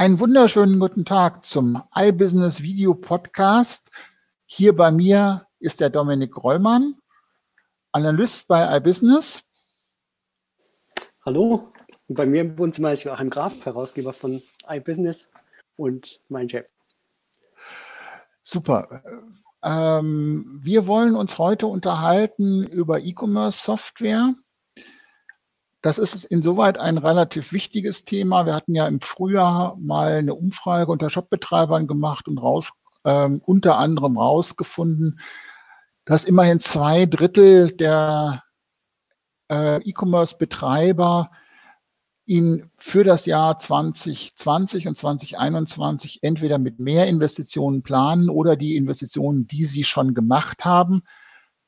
Einen wunderschönen guten Tag zum iBusiness Video Podcast. Hier bei mir ist der Dominik Rollmann, Analyst bei iBusiness. Hallo, und bei mir im Wohnzimmer ist Joachim Graf, Herausgeber von iBusiness und mein Chef. Super. Ähm, wir wollen uns heute unterhalten über E-Commerce-Software. Das ist insoweit ein relativ wichtiges Thema. Wir hatten ja im Frühjahr mal eine Umfrage unter Shopbetreibern gemacht und raus, ähm, unter anderem rausgefunden, dass immerhin zwei Drittel der äh, E-Commerce-Betreiber ihn für das Jahr 2020 und 2021 entweder mit mehr Investitionen planen oder die Investitionen, die sie schon gemacht haben,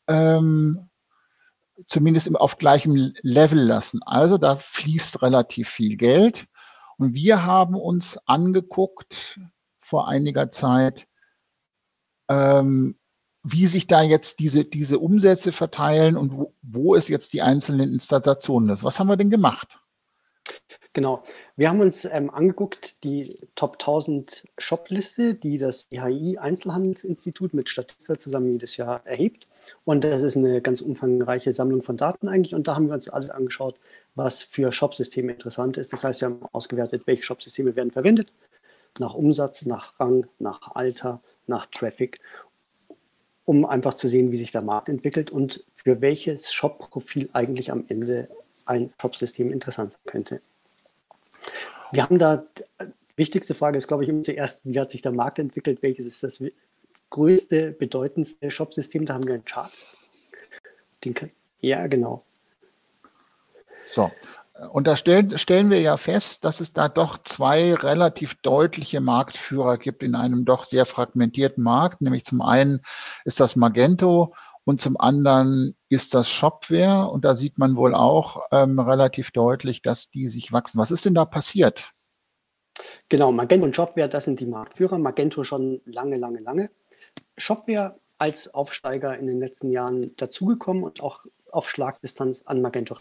ähm, zumindest auf gleichem Level lassen. Also da fließt relativ viel Geld. Und wir haben uns angeguckt vor einiger Zeit, ähm, wie sich da jetzt diese, diese Umsätze verteilen und wo, wo es jetzt die einzelnen Installationen ist. Was haben wir denn gemacht? Genau. Wir haben uns ähm, angeguckt, die Top 1000 Shop-Liste, die das IHI Einzelhandelsinstitut mit Statista zusammen jedes Jahr erhebt. Und das ist eine ganz umfangreiche Sammlung von Daten eigentlich. Und da haben wir uns alles angeschaut, was für Shop-Systeme interessant ist. Das heißt, wir haben ausgewertet, welche Shop-Systeme werden verwendet. Nach Umsatz, nach Rang, nach Alter, nach Traffic, um einfach zu sehen, wie sich der Markt entwickelt und für welches Shop-Profil eigentlich am Ende ein Shop-System interessant sein könnte. Wir haben da, die wichtigste Frage ist, glaube ich, immer zuerst, wie hat sich der Markt entwickelt? Welches ist das größte, bedeutendste Shop-System? Da haben wir einen Chart. Den kann, ja, genau. So. Und da stellen, stellen wir ja fest, dass es da doch zwei relativ deutliche Marktführer gibt in einem doch sehr fragmentierten Markt. Nämlich zum einen ist das Magento und zum anderen ist das Shopware. Und da sieht man wohl auch ähm, relativ deutlich, dass die sich wachsen. Was ist denn da passiert? Genau, Magento und Shopware, das sind die Marktführer. Magento schon lange, lange, lange. Shopware als Aufsteiger in den letzten Jahren dazugekommen und auch auf Schlagdistanz an Magento.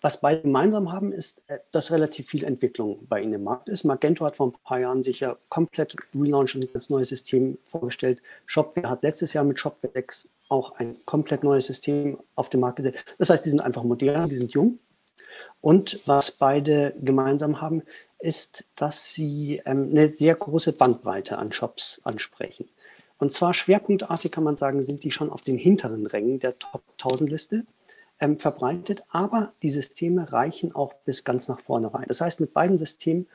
Was beide gemeinsam haben, ist, äh, dass relativ viel Entwicklung bei ihnen im Markt ist. Magento hat vor ein paar Jahren sich ja komplett relaunched und ein ganz neues System vorgestellt. Shopware hat letztes Jahr mit Shopware 6 auch ein komplett neues System auf den Markt gesetzt. Das heißt, die sind einfach modern, die sind jung. Und was beide gemeinsam haben, ist, dass sie ähm, eine sehr große Bandbreite an Shops ansprechen. Und zwar schwerpunktartig kann man sagen, sind die schon auf den hinteren Rängen der Top 1000 Liste ähm, verbreitet, aber die Systeme reichen auch bis ganz nach vorne rein. Das heißt, mit beiden Systemen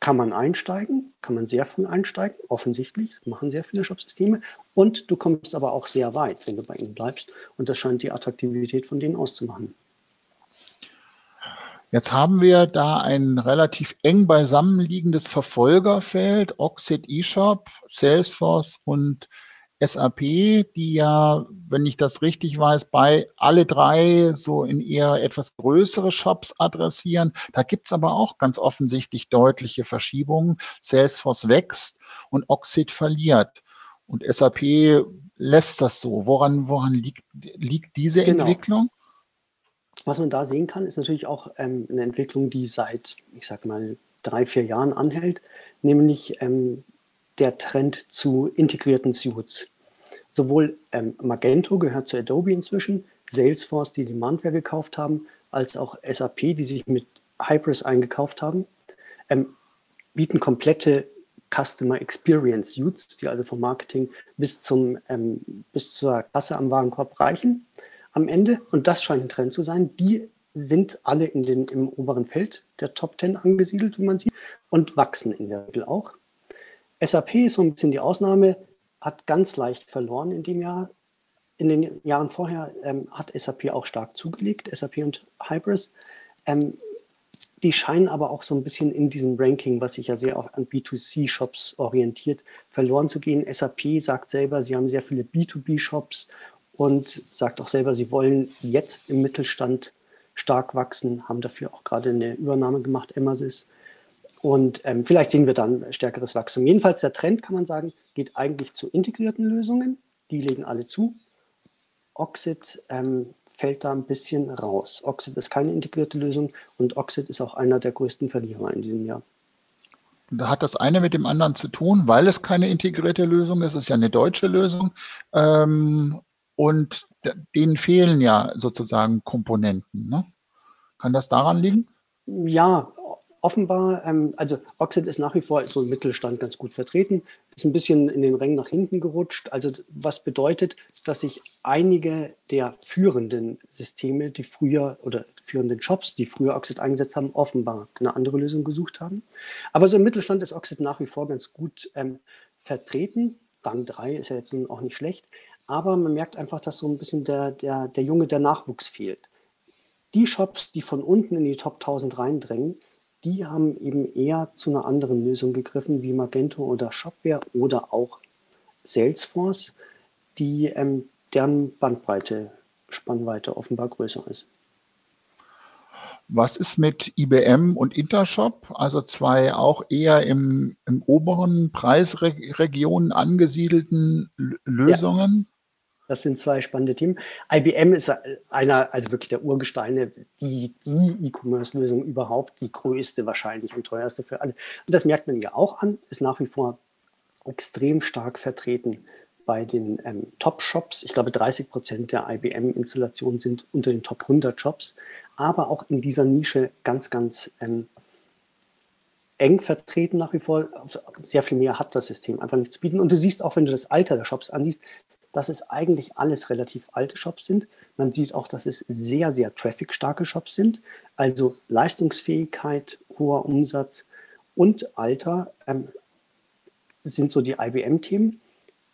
kann man einsteigen, kann man sehr früh einsteigen, offensichtlich, machen sehr viele Shop-Systeme und du kommst aber auch sehr weit, wenn du bei ihnen bleibst und das scheint die Attraktivität von denen auszumachen. Jetzt haben wir da ein relativ eng beisammenliegendes Verfolgerfeld, Oxid eShop, Salesforce und SAP, die ja, wenn ich das richtig weiß, bei alle drei so in eher etwas größere Shops adressieren. Da gibt es aber auch ganz offensichtlich deutliche Verschiebungen. Salesforce wächst und Oxid verliert. Und SAP lässt das so. Woran, woran liegt, liegt diese genau. Entwicklung? Was man da sehen kann, ist natürlich auch ähm, eine Entwicklung, die seit, ich sag mal, drei, vier Jahren anhält, nämlich ähm, der Trend zu integrierten Suits. Sowohl ähm, Magento gehört zu Adobe inzwischen, Salesforce, die Demandware gekauft haben, als auch SAP, die sich mit Hybris eingekauft haben, ähm, bieten komplette Customer Experience Suits, die also vom Marketing bis, zum, ähm, bis zur Kasse am Warenkorb reichen am Ende, und das scheint ein Trend zu sein, die sind alle in den, im oberen Feld der Top 10 angesiedelt, wie man sieht, und wachsen in der Regel auch. SAP ist so ein bisschen die Ausnahme, hat ganz leicht verloren in dem Jahr. In den Jahren vorher ähm, hat SAP auch stark zugelegt, SAP und Hybris. Ähm, die scheinen aber auch so ein bisschen in diesem Ranking, was sich ja sehr auch an B2C-Shops orientiert, verloren zu gehen. SAP sagt selber, sie haben sehr viele B2B-Shops und sagt auch selber, sie wollen jetzt im Mittelstand stark wachsen, haben dafür auch gerade eine Übernahme gemacht, Emasys. Und ähm, vielleicht sehen wir dann stärkeres Wachstum. Jedenfalls der Trend, kann man sagen, geht eigentlich zu integrierten Lösungen. Die legen alle zu. Oxid ähm, fällt da ein bisschen raus. Oxid ist keine integrierte Lösung und Oxid ist auch einer der größten Verlierer in diesem Jahr. Da hat das eine mit dem anderen zu tun, weil es keine integrierte Lösung ist. Es ist ja eine deutsche Lösung. Ähm, und denen fehlen ja sozusagen Komponenten. Ne? Kann das daran liegen? Ja, offenbar, ähm, also Oxid ist nach wie vor so im Mittelstand ganz gut vertreten, ist ein bisschen in den Rängen nach hinten gerutscht. Also was bedeutet, dass sich einige der führenden Systeme, die früher oder führenden Shops, die früher Oxid eingesetzt haben, offenbar eine andere Lösung gesucht haben. Aber so im Mittelstand ist Oxid nach wie vor ganz gut ähm, vertreten. Rang 3 ist ja jetzt auch nicht schlecht. Aber man merkt einfach, dass so ein bisschen der, der, der Junge, der Nachwuchs fehlt. Die Shops, die von unten in die Top 1000 reindrängen, die haben eben eher zu einer anderen Lösung gegriffen, wie Magento oder Shopware oder auch Salesforce, die ähm, deren Bandbreite, Spannweite offenbar größer ist. Was ist mit IBM und Intershop, also zwei auch eher im, im oberen Preisregionen angesiedelten Lösungen? Das sind zwei spannende Themen. IBM ist einer, also wirklich der Urgesteine, die, die E-Commerce-Lösung überhaupt, die größte wahrscheinlich und teuerste für alle. Und das merkt man ja auch an, ist nach wie vor extrem stark vertreten bei den ähm, Top-Shops. Ich glaube, 30 Prozent der IBM-Installationen sind unter den Top 100 Shops, aber auch in dieser Nische ganz, ganz ähm, eng vertreten nach wie vor. Sehr viel mehr hat das System einfach nicht zu bieten. Und du siehst auch, wenn du das Alter der Shops ansiehst, dass es eigentlich alles relativ alte Shops sind. Man sieht auch, dass es sehr, sehr traffic-starke Shops sind. Also Leistungsfähigkeit, hoher Umsatz und Alter ähm, sind so die IBM-Themen.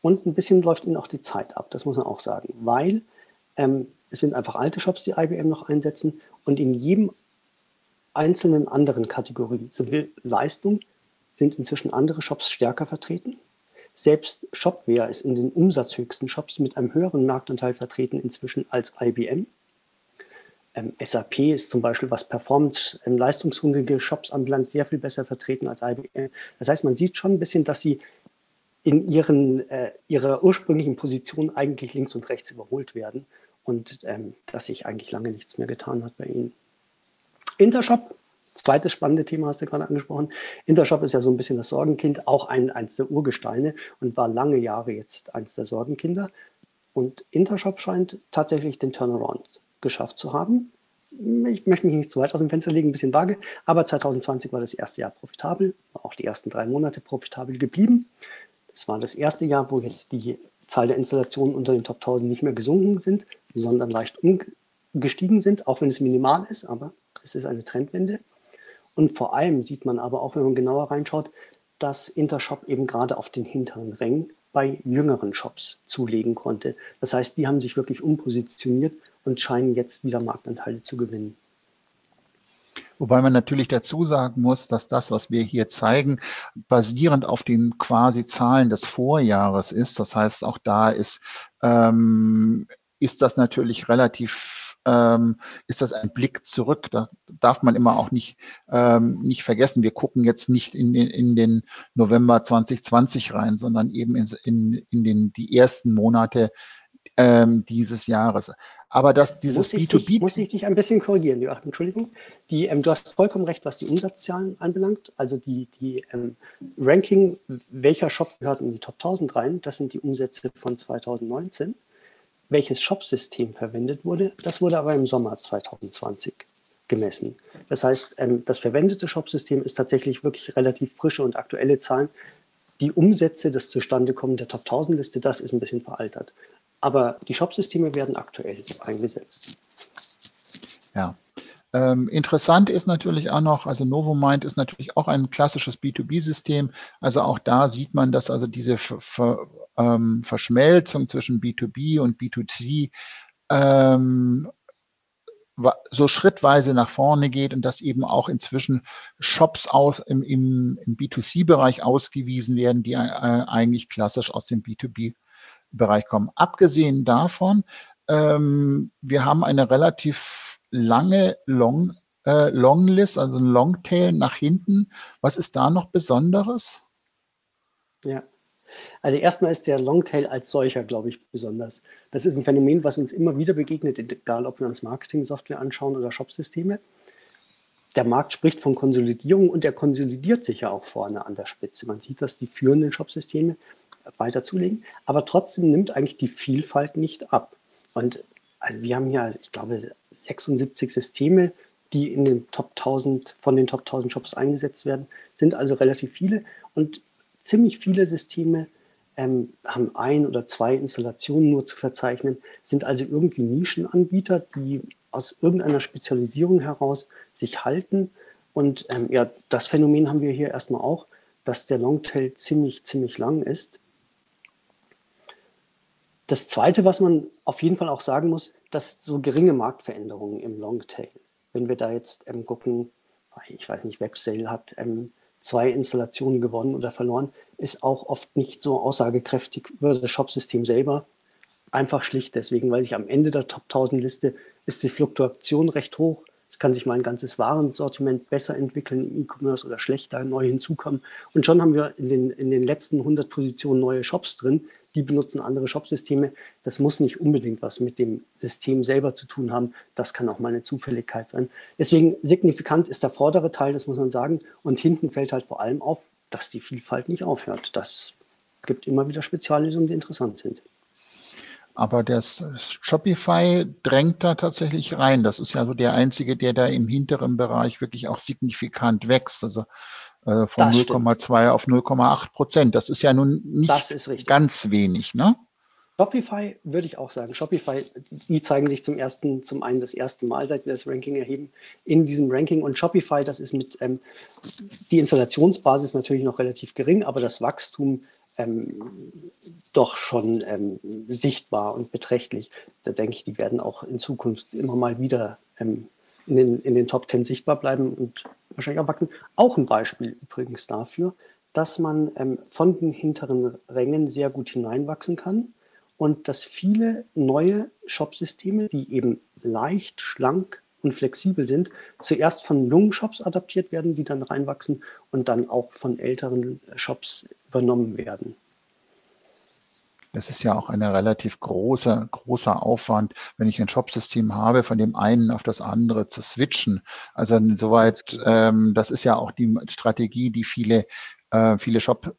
Und ein bisschen läuft ihnen auch die Zeit ab, das muss man auch sagen, weil ähm, es sind einfach alte Shops, die IBM noch einsetzen und in jedem einzelnen anderen Kategorie, sowohl Leistung, sind inzwischen andere Shops stärker vertreten. Selbst Shopware ist in den umsatzhöchsten Shops mit einem höheren Marktanteil vertreten inzwischen als IBM. Ähm, SAP ist zum Beispiel, was Performance ähm, leistungshungrige Shops anbelangt, sehr viel besser vertreten als IBM. Das heißt, man sieht schon ein bisschen, dass sie in ihren, äh, ihrer ursprünglichen Position eigentlich links und rechts überholt werden und ähm, dass sich eigentlich lange nichts mehr getan hat bei ihnen. Intershop Zweites spannende Thema hast du gerade angesprochen. Intershop ist ja so ein bisschen das Sorgenkind, auch ein, eins der Urgesteine und war lange Jahre jetzt eins der Sorgenkinder. Und Intershop scheint tatsächlich den Turnaround geschafft zu haben. Ich möchte mich nicht zu weit aus dem Fenster legen, ein bisschen vage, aber 2020 war das erste Jahr profitabel, auch die ersten drei Monate profitabel geblieben. Das war das erste Jahr, wo jetzt die Zahl der Installationen unter den Top 1000 nicht mehr gesunken sind, sondern leicht umgestiegen sind, auch wenn es minimal ist, aber es ist eine Trendwende. Und vor allem sieht man aber auch, wenn man genauer reinschaut, dass Intershop eben gerade auf den hinteren Rängen bei jüngeren Shops zulegen konnte. Das heißt, die haben sich wirklich umpositioniert und scheinen jetzt wieder Marktanteile zu gewinnen. Wobei man natürlich dazu sagen muss, dass das, was wir hier zeigen, basierend auf den quasi Zahlen des Vorjahres ist. Das heißt, auch da ist, ähm, ist das natürlich relativ ähm, ist das ein Blick zurück. Das darf man immer auch nicht, ähm, nicht vergessen. Wir gucken jetzt nicht in den, in den November 2020 rein, sondern eben in, in, in den, die ersten Monate ähm, dieses Jahres. Aber dass dieses muss B2B. Dich, muss ich dich ein bisschen korrigieren, Joachim, Entschuldigung. Die, ähm, du hast vollkommen recht, was die Umsatzzahlen anbelangt. Also die, die ähm, Ranking, welcher Shop gehört in die Top 1000 rein, das sind die Umsätze von 2019 welches Shop-System verwendet wurde. Das wurde aber im Sommer 2020 gemessen. Das heißt, ähm, das verwendete Shop-System ist tatsächlich wirklich relativ frische und aktuelle Zahlen. Die Umsätze, das Zustandekommen der Top 1000 Liste, das ist ein bisschen veraltert. Aber die Shop-Systeme werden aktuell eingesetzt. Ja, ähm, interessant ist natürlich auch noch, also Novomind ist natürlich auch ein klassisches B2B-System. Also auch da sieht man, dass also diese Ver Ver ähm, Verschmelzung zwischen B2B und B2C ähm, so schrittweise nach vorne geht und dass eben auch inzwischen Shops aus im, im, im B2C-Bereich ausgewiesen werden, die äh, eigentlich klassisch aus dem B2B-Bereich kommen. Abgesehen davon, ähm, wir haben eine relativ lange Long, äh, Longlist, also ein Longtail nach hinten. Was ist da noch Besonderes? Ja, also erstmal ist der Longtail als solcher, glaube ich, besonders. Das ist ein Phänomen, was uns immer wieder begegnet, egal ob wir uns Marketing-Software anschauen oder Shopsysteme. der Markt spricht von Konsolidierung und der konsolidiert sich ja auch vorne an der Spitze. Man sieht, dass die führenden Shopsysteme weiter zulegen, aber trotzdem nimmt eigentlich die Vielfalt nicht ab. Und also wir haben ja, ich glaube, 76 Systeme, die in den Top 1000, von den Top 1000 Shops eingesetzt werden, sind also relativ viele und ziemlich viele Systeme ähm, haben ein oder zwei Installationen nur zu verzeichnen, sind also irgendwie Nischenanbieter, die aus irgendeiner Spezialisierung heraus sich halten. Und ähm, ja, das Phänomen haben wir hier erstmal auch, dass der Longtail ziemlich, ziemlich lang ist. Das Zweite, was man auf jeden Fall auch sagen muss, dass so geringe Marktveränderungen im Longtail. Wenn wir da jetzt ähm, gucken, ich weiß nicht, WebSale hat ähm, zwei Installationen gewonnen oder verloren, ist auch oft nicht so aussagekräftig über das Shopsystem selber. Einfach schlicht deswegen, weil sich am Ende der Top 1000 Liste ist die Fluktuation recht hoch. Es kann sich mal ein ganzes Warensortiment besser entwickeln im E-Commerce oder schlechter, neu hinzukommen. Und schon haben wir in den, in den letzten 100 Positionen neue Shops drin, die benutzen andere Shopsysteme. Das muss nicht unbedingt was mit dem System selber zu tun haben. Das kann auch mal eine Zufälligkeit sein. Deswegen signifikant ist der vordere Teil, das muss man sagen. Und hinten fällt halt vor allem auf, dass die Vielfalt nicht aufhört. Das gibt immer wieder Speziallösungen, die interessant sind. Aber das Shopify drängt da tatsächlich rein. Das ist ja so der einzige, der da im hinteren Bereich wirklich auch signifikant wächst. Also äh, von 0,2 auf 0,8 Prozent. Das ist ja nun nicht ganz wenig, ne? Shopify würde ich auch sagen. Shopify, die zeigen sich zum ersten, zum einen das erste Mal, seit wir das Ranking erheben, in diesem Ranking. Und Shopify, das ist mit ähm, die Installationsbasis natürlich noch relativ gering, aber das Wachstum ähm, doch schon ähm, sichtbar und beträchtlich. Da denke ich, die werden auch in Zukunft immer mal wieder ähm, in den, in den Top 10 sichtbar bleiben und wahrscheinlich auch wachsen. Auch ein Beispiel übrigens dafür, dass man ähm, von den hinteren Rängen sehr gut hineinwachsen kann und dass viele neue Shopsysteme, die eben leicht, schlank und flexibel sind, zuerst von jungen Shops adaptiert werden, die dann reinwachsen und dann auch von älteren Shops übernommen werden. Das ist ja auch ein relativ großer, großer Aufwand, wenn ich ein Shopsystem habe, von dem einen auf das andere zu switchen. Also insoweit, ähm, das ist ja auch die Strategie, die viele, äh, viele Shop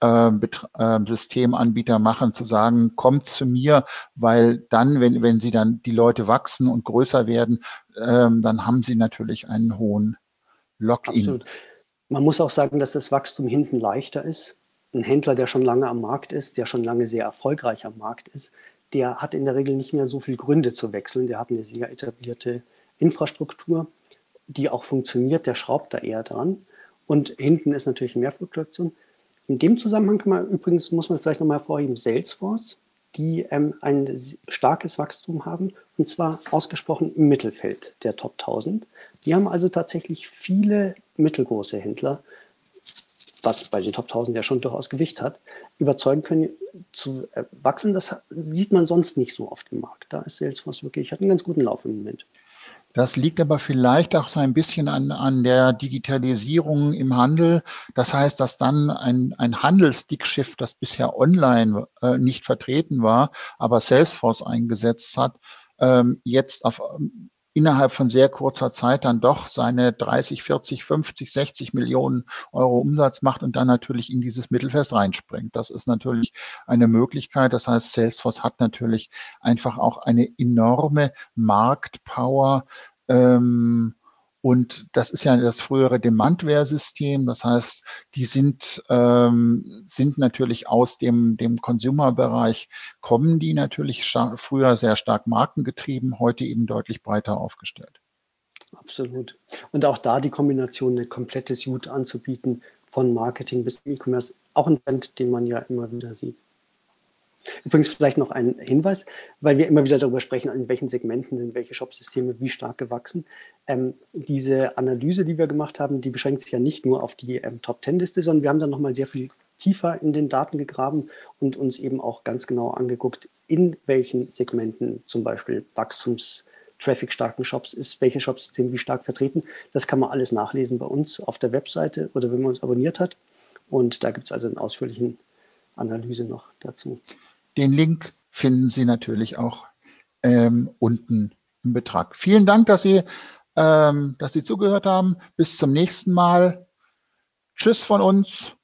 äh, äh, Systemanbieter machen, zu sagen, kommt zu mir, weil dann, wenn, wenn sie dann die Leute wachsen und größer werden, ähm, dann haben sie natürlich einen hohen Login. Absolut. Man muss auch sagen, dass das Wachstum hinten leichter ist ein Händler, der schon lange am Markt ist, der schon lange sehr erfolgreich am Markt ist, der hat in der Regel nicht mehr so viele Gründe zu wechseln. Der hat eine sehr etablierte Infrastruktur, die auch funktioniert. Der schraubt da eher dran. Und hinten ist natürlich mehr Fluktuation. In dem Zusammenhang kann man übrigens, muss man vielleicht nochmal hervorheben, Salesforce, die ähm, ein starkes Wachstum haben und zwar ausgesprochen im Mittelfeld der Top 1000. Die haben also tatsächlich viele mittelgroße Händler, was bei den Top 1000 ja schon durchaus Gewicht hat, überzeugen können zu wachsen. Das sieht man sonst nicht so oft im Markt. Da ist Salesforce wirklich, hat einen ganz guten Lauf im Moment. Das liegt aber vielleicht auch so ein bisschen an, an der Digitalisierung im Handel. Das heißt, dass dann ein, ein Handelsdickschiff, das bisher online äh, nicht vertreten war, aber Salesforce eingesetzt hat, ähm, jetzt auf innerhalb von sehr kurzer Zeit dann doch seine 30, 40, 50, 60 Millionen Euro Umsatz macht und dann natürlich in dieses Mittelfest reinspringt. Das ist natürlich eine Möglichkeit. Das heißt, Salesforce hat natürlich einfach auch eine enorme Marktpower. Ähm, und das ist ja das frühere Demandware-System. Das heißt, die sind, ähm, sind natürlich aus dem, dem Consumer-Bereich, kommen die natürlich früher sehr stark markengetrieben, heute eben deutlich breiter aufgestellt. Absolut. Und auch da die Kombination, eine komplette Suite anzubieten, von Marketing bis E-Commerce, auch ein Trend, den man ja immer wieder sieht. Übrigens vielleicht noch ein Hinweis, weil wir immer wieder darüber sprechen, in welchen Segmenten sind welche Shopsysteme wie stark gewachsen. Ähm, diese Analyse, die wir gemacht haben, die beschränkt sich ja nicht nur auf die ähm, Top-10-Liste, sondern wir haben dann nochmal sehr viel tiefer in den Daten gegraben und uns eben auch ganz genau angeguckt, in welchen Segmenten zum Beispiel Wachstums- traffic-starken Shops ist, welche Shopsysteme wie stark vertreten. Das kann man alles nachlesen bei uns auf der Webseite oder wenn man uns abonniert hat. Und da gibt es also einen ausführlichen Analyse noch dazu. Den Link finden Sie natürlich auch ähm, unten im Betrag. Vielen Dank, dass Sie ähm, dass Sie zugehört haben. Bis zum nächsten Mal. Tschüss von uns.